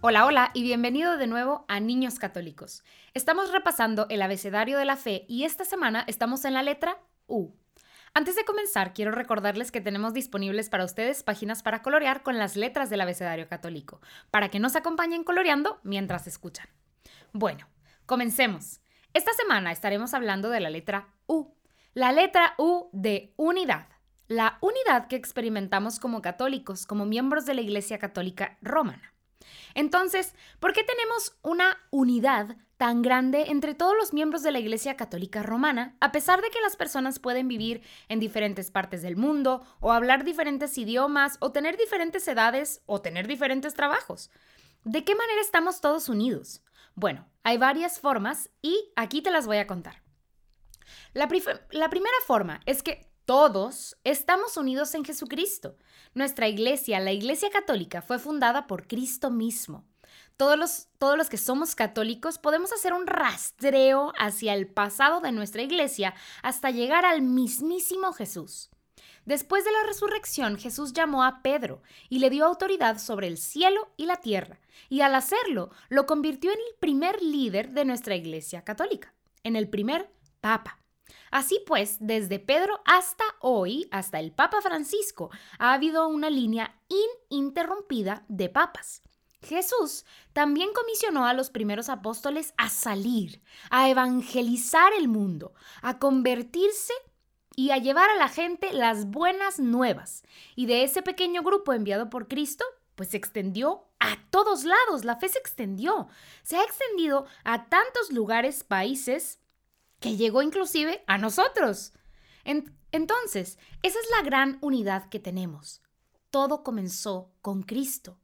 Hola, hola y bienvenido de nuevo a Niños Católicos. Estamos repasando el abecedario de la fe y esta semana estamos en la letra U. Antes de comenzar, quiero recordarles que tenemos disponibles para ustedes páginas para colorear con las letras del abecedario católico, para que nos acompañen coloreando mientras escuchan. Bueno, comencemos. Esta semana estaremos hablando de la letra U, la letra U de unidad, la unidad que experimentamos como católicos, como miembros de la Iglesia Católica Romana. Entonces, ¿por qué tenemos una unidad tan grande entre todos los miembros de la Iglesia Católica Romana, a pesar de que las personas pueden vivir en diferentes partes del mundo, o hablar diferentes idiomas, o tener diferentes edades, o tener diferentes trabajos? ¿De qué manera estamos todos unidos? Bueno, hay varias formas y aquí te las voy a contar. La, la primera forma es que todos estamos unidos en Jesucristo. Nuestra iglesia, la Iglesia Católica, fue fundada por Cristo mismo. Todos los, todos los que somos católicos podemos hacer un rastreo hacia el pasado de nuestra iglesia hasta llegar al mismísimo Jesús. Después de la resurrección, Jesús llamó a Pedro y le dio autoridad sobre el cielo y la tierra, y al hacerlo, lo convirtió en el primer líder de nuestra Iglesia Católica, en el primer Papa. Así pues, desde Pedro hasta hoy, hasta el Papa Francisco, ha habido una línea ininterrumpida de papas. Jesús también comisionó a los primeros apóstoles a salir, a evangelizar el mundo, a convertirse y a llevar a la gente las buenas nuevas. Y de ese pequeño grupo enviado por Cristo, pues se extendió a todos lados, la fe se extendió, se ha extendido a tantos lugares, países, que llegó inclusive a nosotros. entonces, esa es la gran unidad que tenemos. Todo comenzó con Cristo.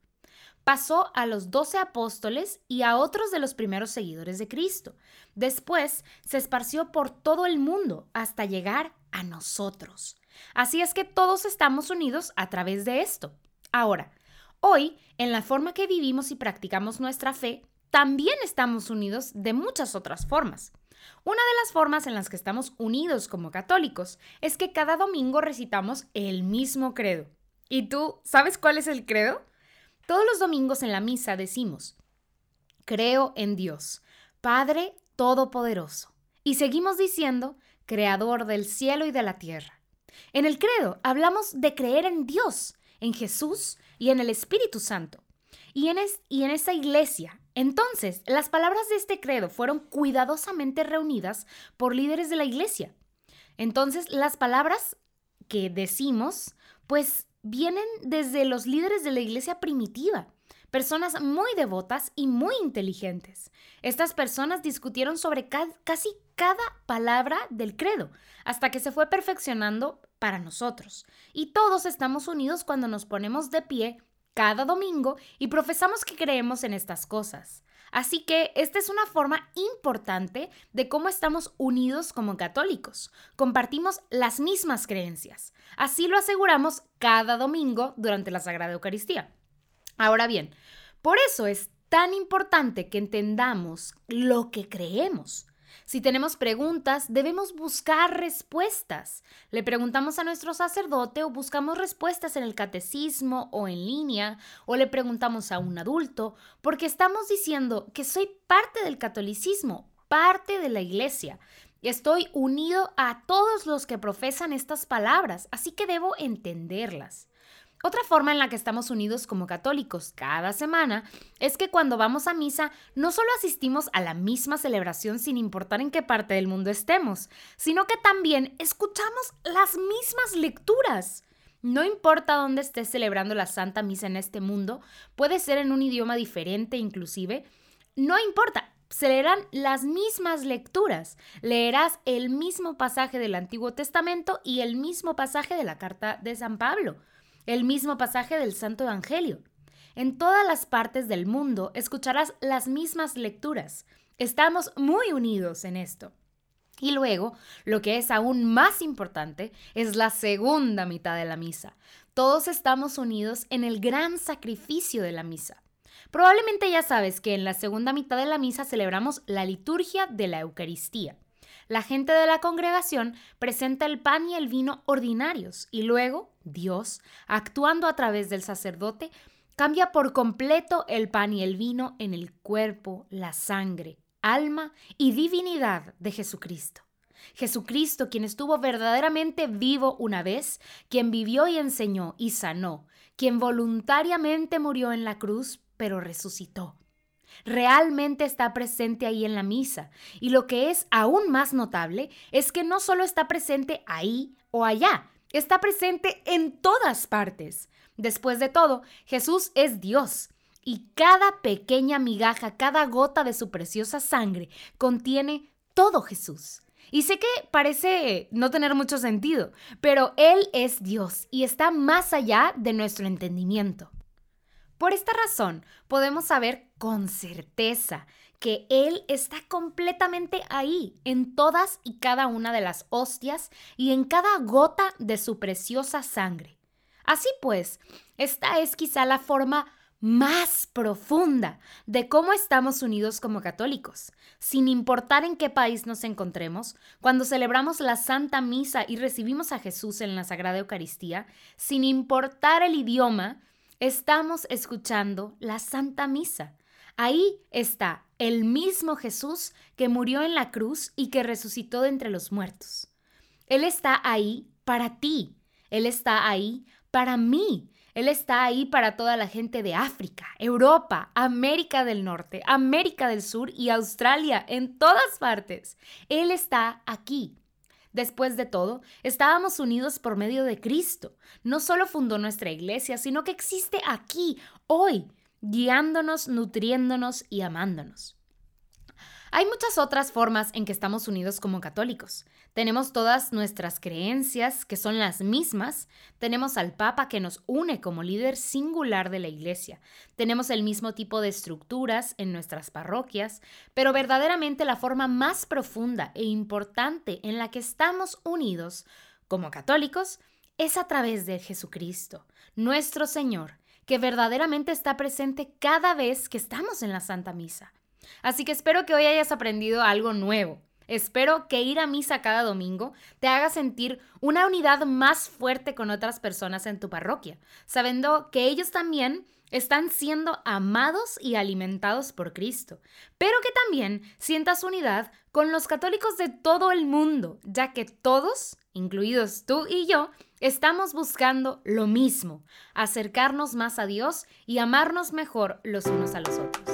Pasó a los doce apóstoles y a otros de los primeros seguidores de Cristo. Después se esparció por todo el mundo hasta llegar a nosotros. Así es que todos estamos unidos a través de esto. Ahora, hoy, en la forma que vivimos y practicamos nuestra fe, también estamos unidos de muchas otras formas. Una de las formas en las que estamos unidos como católicos es que cada domingo recitamos el mismo credo. ¿Y tú sabes cuál es el credo? Todos los domingos en la misa decimos, creo en Dios, Padre Todopoderoso. Y seguimos diciendo, Creador del cielo y de la tierra. En el credo hablamos de creer en Dios, en Jesús y en el Espíritu Santo. Y en, y en esa iglesia, entonces, las palabras de este credo fueron cuidadosamente reunidas por líderes de la iglesia. Entonces, las palabras que decimos, pues vienen desde los líderes de la iglesia primitiva, personas muy devotas y muy inteligentes. Estas personas discutieron sobre casi cada palabra del credo, hasta que se fue perfeccionando para nosotros. Y todos estamos unidos cuando nos ponemos de pie cada domingo y profesamos que creemos en estas cosas. Así que esta es una forma importante de cómo estamos unidos como católicos. Compartimos las mismas creencias. Así lo aseguramos cada domingo durante la Sagrada Eucaristía. Ahora bien, por eso es tan importante que entendamos lo que creemos. Si tenemos preguntas, debemos buscar respuestas. Le preguntamos a nuestro sacerdote o buscamos respuestas en el catecismo o en línea o le preguntamos a un adulto porque estamos diciendo que soy parte del catolicismo, parte de la iglesia. Estoy unido a todos los que profesan estas palabras, así que debo entenderlas. Otra forma en la que estamos unidos como católicos cada semana es que cuando vamos a misa no solo asistimos a la misma celebración sin importar en qué parte del mundo estemos, sino que también escuchamos las mismas lecturas. No importa dónde estés celebrando la Santa Misa en este mundo, puede ser en un idioma diferente inclusive, no importa, se leerán las mismas lecturas. Leerás el mismo pasaje del Antiguo Testamento y el mismo pasaje de la carta de San Pablo el mismo pasaje del Santo Evangelio. En todas las partes del mundo escucharás las mismas lecturas. Estamos muy unidos en esto. Y luego, lo que es aún más importante, es la segunda mitad de la misa. Todos estamos unidos en el gran sacrificio de la misa. Probablemente ya sabes que en la segunda mitad de la misa celebramos la liturgia de la Eucaristía. La gente de la congregación presenta el pan y el vino ordinarios y luego Dios, actuando a través del sacerdote, cambia por completo el pan y el vino en el cuerpo, la sangre, alma y divinidad de Jesucristo. Jesucristo, quien estuvo verdaderamente vivo una vez, quien vivió y enseñó y sanó, quien voluntariamente murió en la cruz, pero resucitó. Realmente está presente ahí en la misa. Y lo que es aún más notable es que no solo está presente ahí o allá, está presente en todas partes. Después de todo, Jesús es Dios y cada pequeña migaja, cada gota de su preciosa sangre contiene todo Jesús. Y sé que parece no tener mucho sentido, pero Él es Dios y está más allá de nuestro entendimiento. Por esta razón, podemos saber con certeza que Él está completamente ahí, en todas y cada una de las hostias y en cada gota de su preciosa sangre. Así pues, esta es quizá la forma más profunda de cómo estamos unidos como católicos. Sin importar en qué país nos encontremos, cuando celebramos la Santa Misa y recibimos a Jesús en la Sagrada Eucaristía, sin importar el idioma, estamos escuchando la Santa Misa. Ahí está el mismo Jesús que murió en la cruz y que resucitó de entre los muertos. Él está ahí para ti. Él está ahí para mí. Él está ahí para toda la gente de África, Europa, América del Norte, América del Sur y Australia, en todas partes. Él está aquí. Después de todo, estábamos unidos por medio de Cristo. No solo fundó nuestra iglesia, sino que existe aquí, hoy, guiándonos, nutriéndonos y amándonos. Hay muchas otras formas en que estamos unidos como católicos. Tenemos todas nuestras creencias, que son las mismas. Tenemos al Papa que nos une como líder singular de la Iglesia. Tenemos el mismo tipo de estructuras en nuestras parroquias, pero verdaderamente la forma más profunda e importante en la que estamos unidos como católicos es a través de Jesucristo, nuestro Señor, que verdaderamente está presente cada vez que estamos en la Santa Misa. Así que espero que hoy hayas aprendido algo nuevo. Espero que ir a misa cada domingo te haga sentir una unidad más fuerte con otras personas en tu parroquia, sabiendo que ellos también están siendo amados y alimentados por Cristo, pero que también sientas unidad con los católicos de todo el mundo, ya que todos, incluidos tú y yo, estamos buscando lo mismo, acercarnos más a Dios y amarnos mejor los unos a los otros.